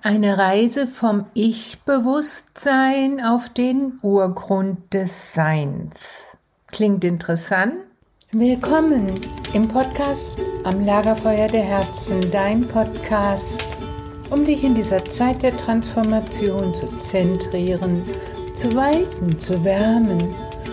Eine Reise vom Ich-Bewusstsein auf den Urgrund des Seins. Klingt interessant? Willkommen im Podcast Am Lagerfeuer der Herzen, dein Podcast, um dich in dieser Zeit der Transformation zu zentrieren, zu weiten, zu wärmen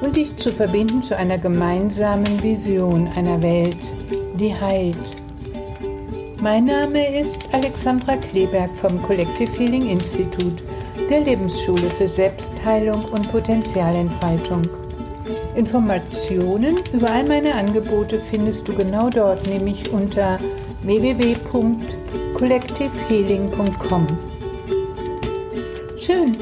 und dich zu verbinden zu einer gemeinsamen Vision einer Welt, die heilt mein Name ist Alexandra Kleberg vom Collective Healing Institute, der Lebensschule für Selbstheilung und Potenzialentfaltung. Informationen über all meine Angebote findest du genau dort, nämlich unter www.collectivehealing.com. Schön,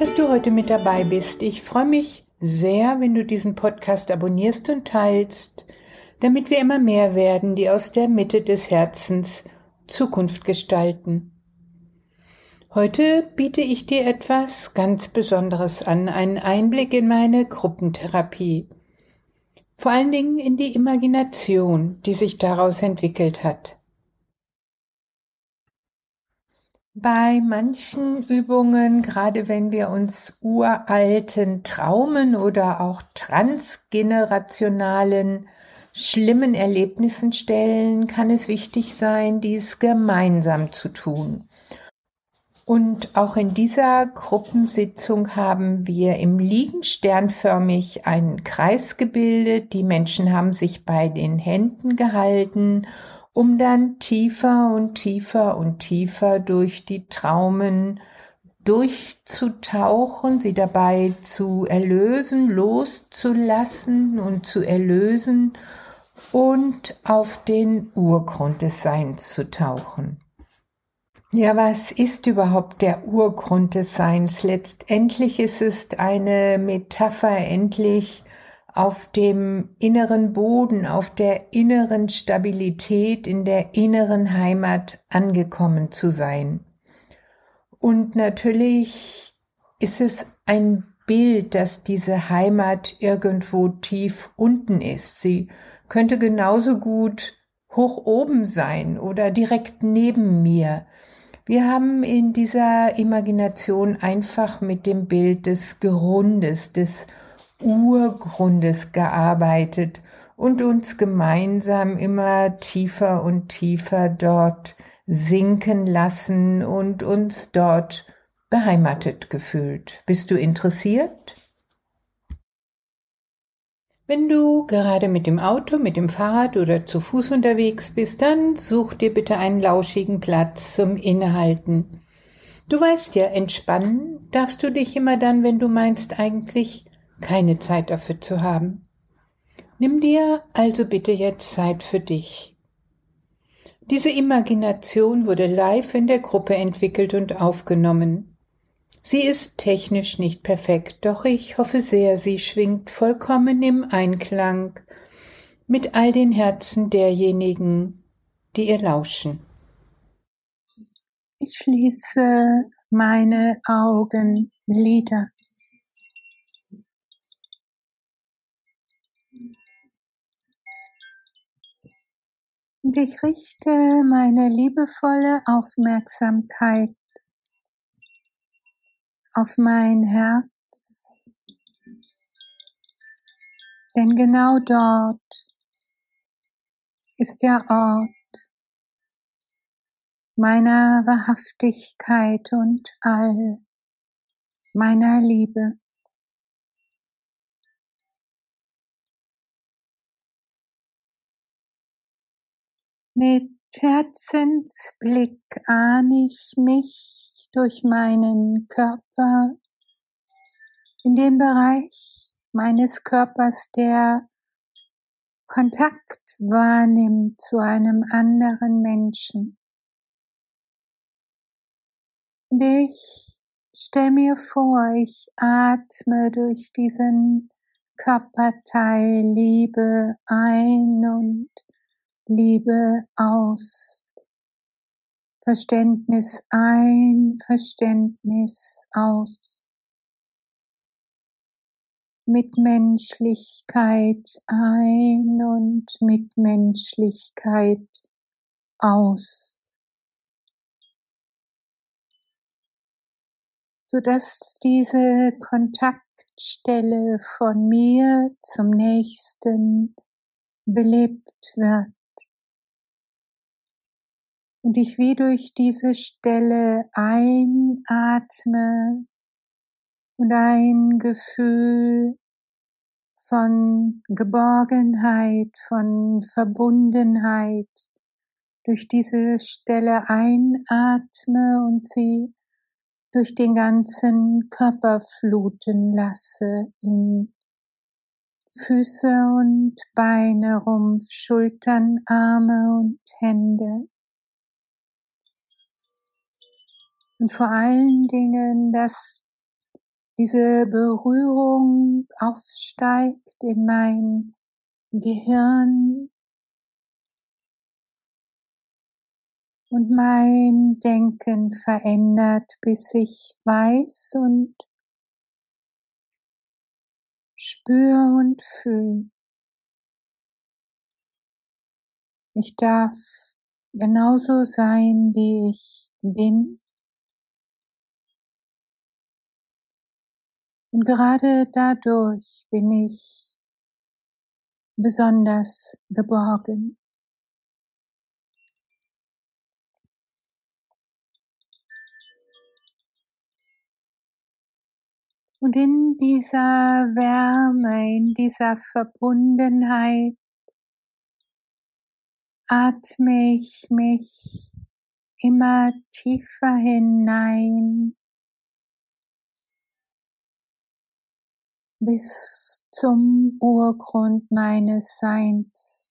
dass du heute mit dabei bist. Ich freue mich sehr, wenn du diesen Podcast abonnierst und teilst damit wir immer mehr werden, die aus der Mitte des Herzens Zukunft gestalten. Heute biete ich dir etwas ganz Besonderes an, einen Einblick in meine Gruppentherapie. Vor allen Dingen in die Imagination, die sich daraus entwickelt hat. Bei manchen Übungen, gerade wenn wir uns uralten Traumen oder auch transgenerationalen schlimmen Erlebnissen stellen, kann es wichtig sein, dies gemeinsam zu tun. Und auch in dieser Gruppensitzung haben wir im Liegen sternförmig einen Kreis gebildet. Die Menschen haben sich bei den Händen gehalten, um dann tiefer und tiefer und tiefer durch die Traumen durchzutauchen, sie dabei zu erlösen, loszulassen und zu erlösen und auf den Urgrund des Seins zu tauchen. Ja, was ist überhaupt der Urgrund des Seins? Letztendlich ist es eine Metapher endlich auf dem inneren Boden, auf der inneren Stabilität, in der inneren Heimat angekommen zu sein. Und natürlich ist es ein Bild, dass diese Heimat irgendwo tief unten ist. Sie könnte genauso gut hoch oben sein oder direkt neben mir. Wir haben in dieser Imagination einfach mit dem Bild des Grundes, des Urgrundes gearbeitet und uns gemeinsam immer tiefer und tiefer dort sinken lassen und uns dort beheimatet gefühlt. Bist du interessiert? Wenn du gerade mit dem Auto, mit dem Fahrrad oder zu Fuß unterwegs bist, dann such dir bitte einen lauschigen Platz zum Innehalten. Du weißt ja, entspannen darfst du dich immer dann, wenn du meinst eigentlich keine Zeit dafür zu haben. Nimm dir also bitte jetzt Zeit für dich. Diese Imagination wurde live in der Gruppe entwickelt und aufgenommen. Sie ist technisch nicht perfekt, doch ich hoffe sehr, sie schwingt vollkommen im Einklang mit all den Herzen derjenigen, die ihr lauschen. Ich schließe meine Augenlider. Und ich richte meine liebevolle Aufmerksamkeit auf mein Herz. Denn genau dort ist der Ort meiner Wahrhaftigkeit und all meiner Liebe. Mit Herzensblick ahne ich mich durch meinen Körper in dem Bereich meines Körpers, der Kontakt wahrnimmt zu einem anderen Menschen. Und ich stell mir vor, ich atme durch diesen Körperteil Liebe ein und Liebe aus. Verständnis ein, Verständnis aus. Mitmenschlichkeit ein und Mitmenschlichkeit aus. so dass diese Kontaktstelle von mir zum nächsten belebt wird und ich wie durch diese Stelle einatme und ein Gefühl von Geborgenheit, von Verbundenheit durch diese Stelle einatme und sie durch den ganzen Körper fluten lasse, in Füße und Beine, Rumpf, Schultern, Arme und Hände. Und vor allen Dingen, dass diese Berührung aufsteigt in mein Gehirn und mein Denken verändert, bis ich weiß und spüre und fühle. Ich darf genauso sein, wie ich bin. Und gerade dadurch bin ich besonders geborgen. Und in dieser Wärme, in dieser Verbundenheit atme ich mich immer tiefer hinein bis zum Urgrund meines Seins.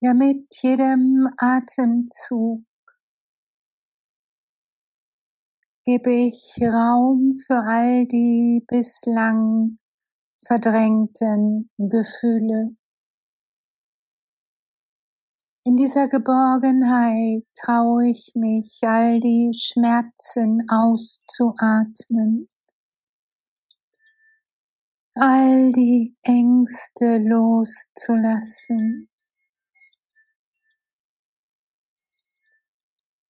Ja, mit jedem Atemzug gebe ich Raum für all die bislang verdrängten Gefühle. In dieser Geborgenheit traue ich mich, all die Schmerzen auszuatmen, all die Ängste loszulassen,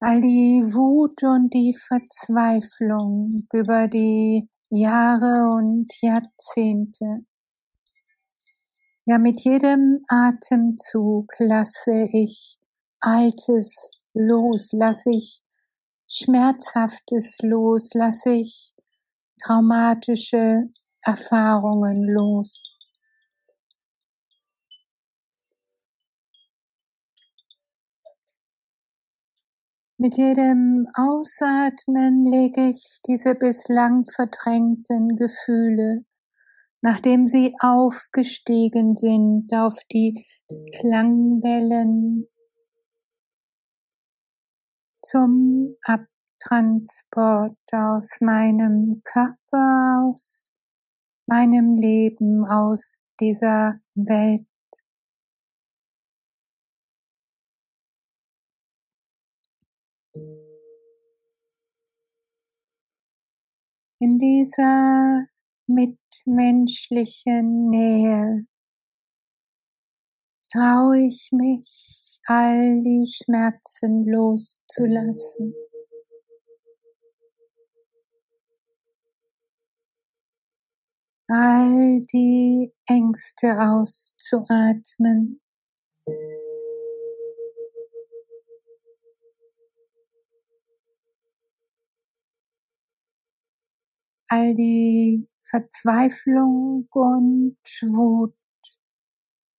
all die Wut und die Verzweiflung über die Jahre und Jahrzehnte. Ja, mit jedem Atemzug lasse ich Altes los, lasse ich Schmerzhaftes los, lasse ich traumatische Erfahrungen los. Mit jedem Ausatmen lege ich diese bislang verdrängten Gefühle nachdem sie aufgestiegen sind auf die Klangwellen zum Abtransport aus meinem Körper, aus meinem Leben, aus dieser Welt. In dieser mitmenschlichen Nähe traue ich mich, all die Schmerzen loszulassen. All die Ängste auszuatmen. all die Verzweiflung und Wut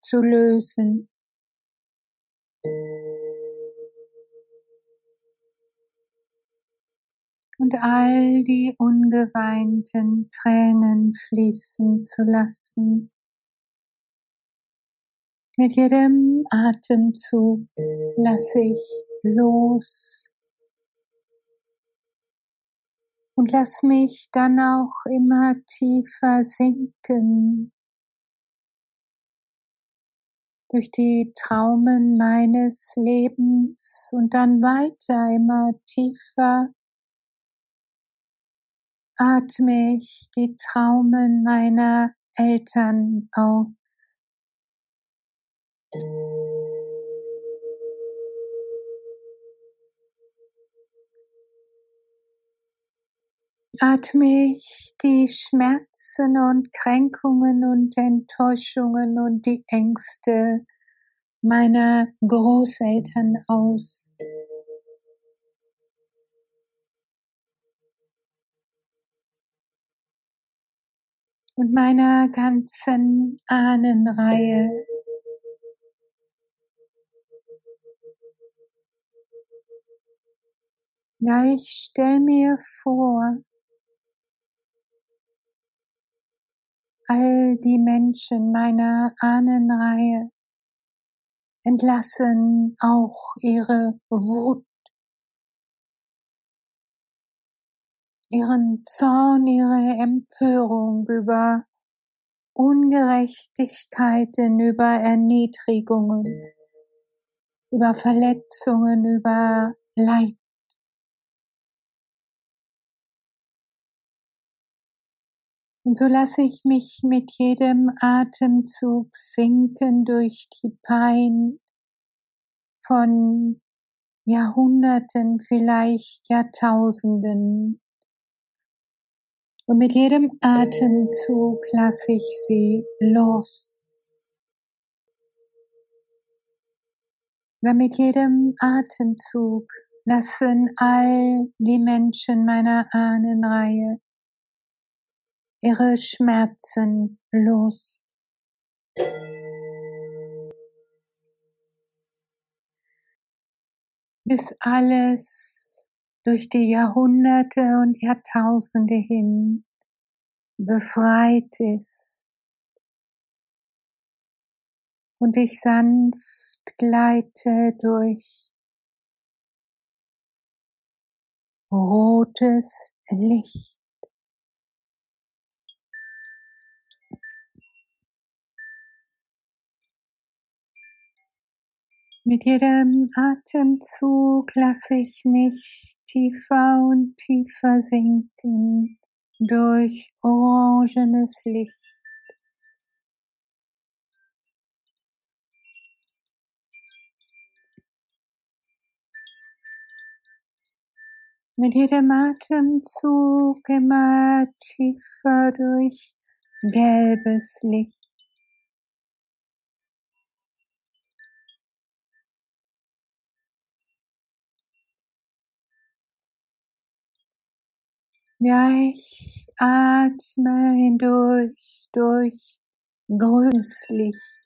zu lösen. Und all die ungeweinten Tränen fließen zu lassen. Mit jedem Atemzug lasse ich los und lass mich dann auch immer tiefer sinken durch die Traumen meines Lebens und dann weiter immer tiefer atme ich die Traumen meiner Eltern aus. Atme ich die Schmerzen und Kränkungen und Enttäuschungen und die Ängste meiner Großeltern aus. Und meiner ganzen Ahnenreihe. Ja, ich stell mir vor, all die Menschen meiner Ahnenreihe entlassen auch ihre Wut, ihren Zorn, ihre Empörung über Ungerechtigkeiten, über Erniedrigungen, über Verletzungen, über Leid. Und so lasse ich mich mit jedem Atemzug sinken durch die Pein von Jahrhunderten, vielleicht Jahrtausenden. Und mit jedem Atemzug lasse ich sie los. Und mit jedem Atemzug lassen all die Menschen meiner Ahnenreihe ihre Schmerzen los. Bis alles durch die Jahrhunderte und Jahrtausende hin befreit ist und ich sanft gleite durch rotes Licht. Mit jedem Atemzug lasse ich mich tiefer und tiefer sinken durch orangenes Licht. Mit jedem Atemzug immer tiefer durch gelbes Licht. Ja, ich atme hindurch durch grünes Licht.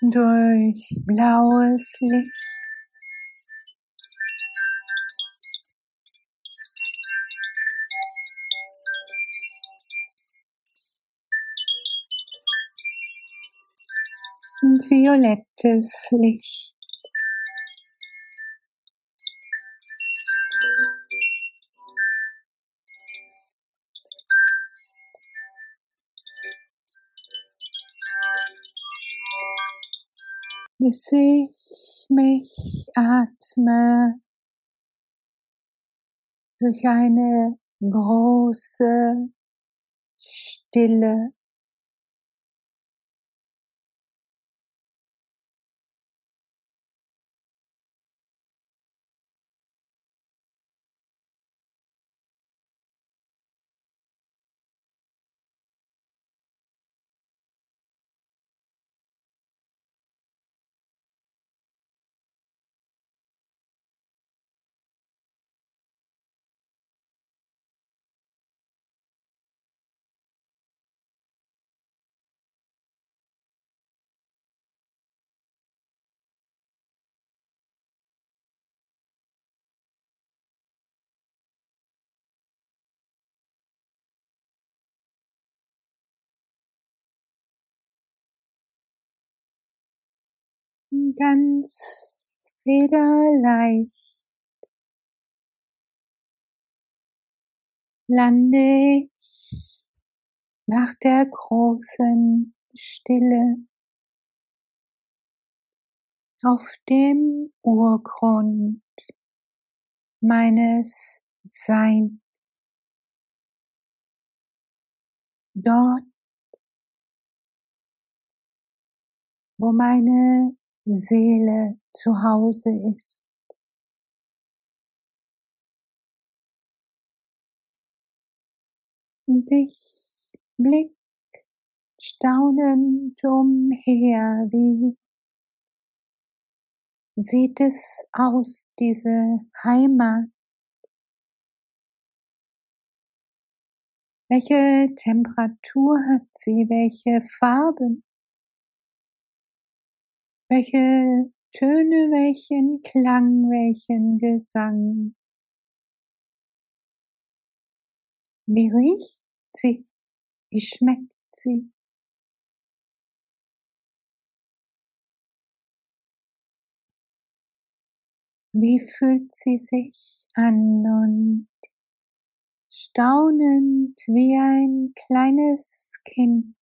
Durch blaues Licht. Violettes Licht. Bis ich mich atme durch eine große Stille ganz federleicht lande ich nach der großen Stille auf dem Urgrund meines Seins. Dort wo meine Seele zu Hause ist. Und ich blick staunend umher, wie sieht es aus, diese Heimat? Welche Temperatur hat sie? Welche Farben? Welche Töne, welchen Klang, welchen Gesang? Wie riecht sie? Wie schmeckt sie? Wie fühlt sie sich an und staunend wie ein kleines Kind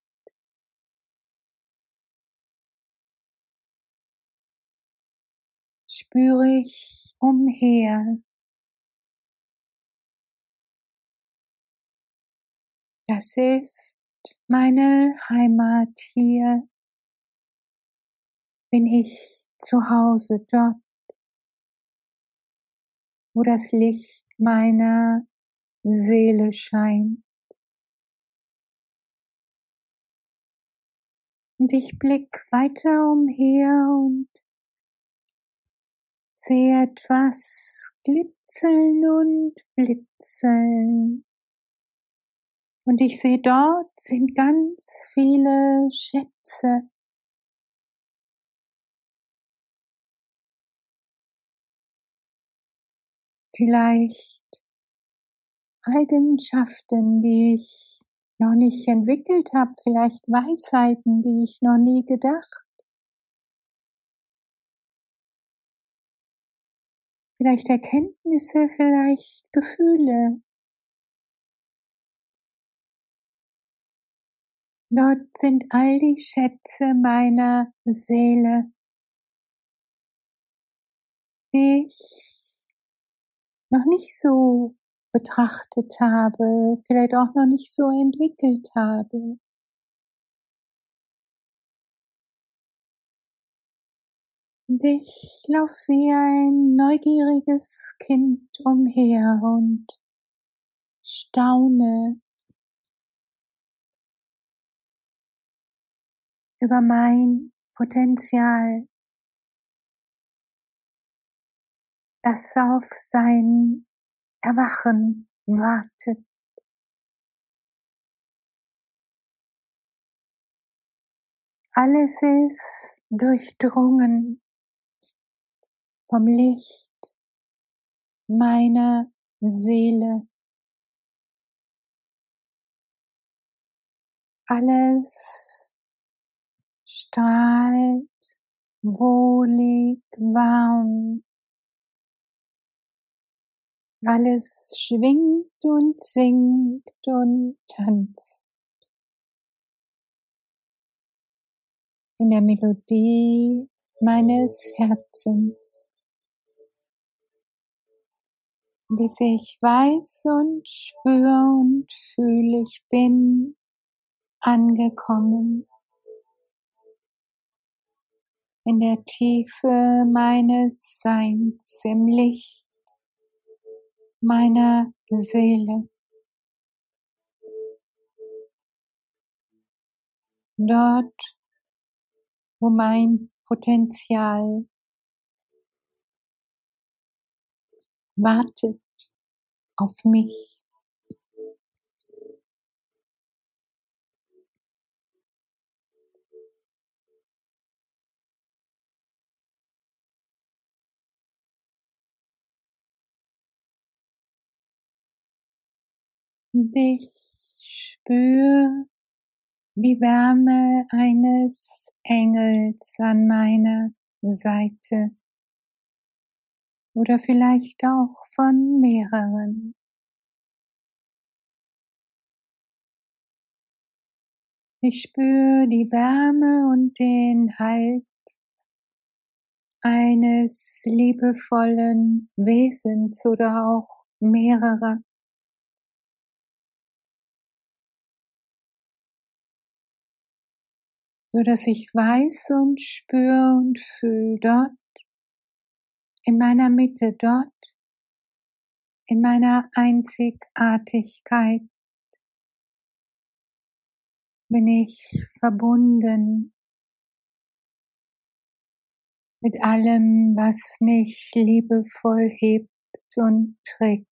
spüre ich umher. Das ist meine Heimat hier. Bin ich zu Hause dort wo das Licht meiner Seele scheint. Und ich blick weiter umher und sehe etwas glitzeln und blitzeln. Und ich sehe dort sind ganz viele Schätze. vielleicht Eigenschaften, die ich noch nicht entwickelt habe, vielleicht Weisheiten, die ich noch nie gedacht. Vielleicht Erkenntnisse, vielleicht Gefühle. Dort sind all die Schätze meiner Seele, die ich noch nicht so betrachtet habe, vielleicht auch noch nicht so entwickelt habe. Und ich laufe wie ein neugieriges Kind umher und staune über mein Potenzial, das auf sein Erwachen wartet. Alles ist durchdrungen vom Licht meiner Seele. Alles strahlt wohlig warm alles schwingt und singt und tanzt. In der Melodie meines Herzens. Bis ich weiß und spüre und fühle, ich bin angekommen in der Tiefe meines Seins im Licht meiner Seele. Dort, wo mein Potenzial wartet auf mich. Und ich spüre die Wärme eines Engels an meiner Seite oder vielleicht auch von mehreren. Ich spüre die Wärme und den Halt eines liebevollen Wesens oder auch mehrerer. so dass ich weiß und spüre und fühle dort, in meiner Mitte dort, in meiner Einzigartigkeit bin ich verbunden mit allem, was mich liebevoll hebt und trägt.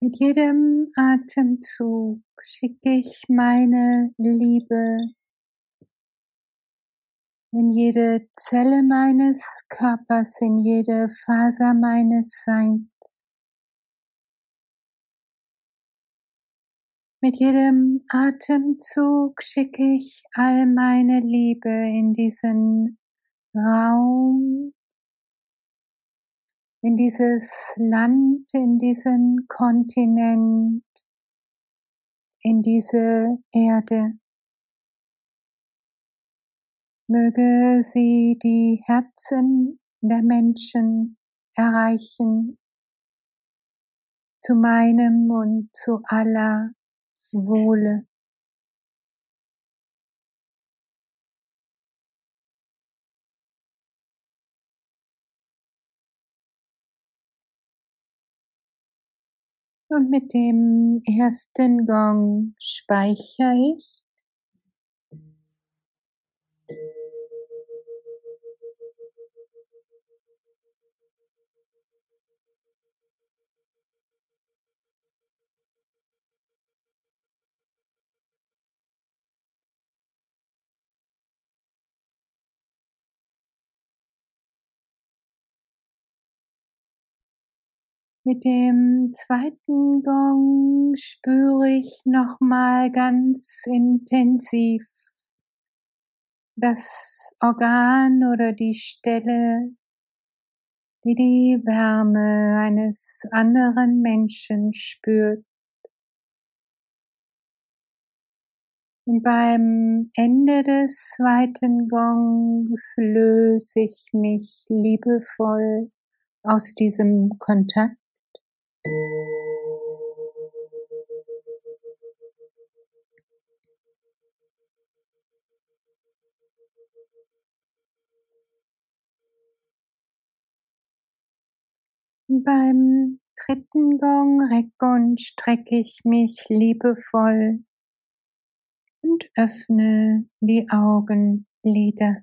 Mit jedem Atemzug schicke ich meine Liebe in jede Zelle meines Körpers, in jede Faser meines Seins. Mit jedem Atemzug schicke ich all meine Liebe in diesen Raum, in dieses Land, in diesen Kontinent, in diese Erde. Möge sie die Herzen der Menschen erreichen, zu meinem und zu aller Wohle. Und mit dem ersten Gong speichere ich. Mit dem zweiten Gong spüre ich nochmal ganz intensiv das Organ oder die Stelle, die die Wärme eines anderen Menschen spürt. Und beim Ende des zweiten Gongs löse ich mich liebevoll aus diesem Kontakt beim dritten Gong recke und strecke ich mich liebevoll und öffne die Augenlider.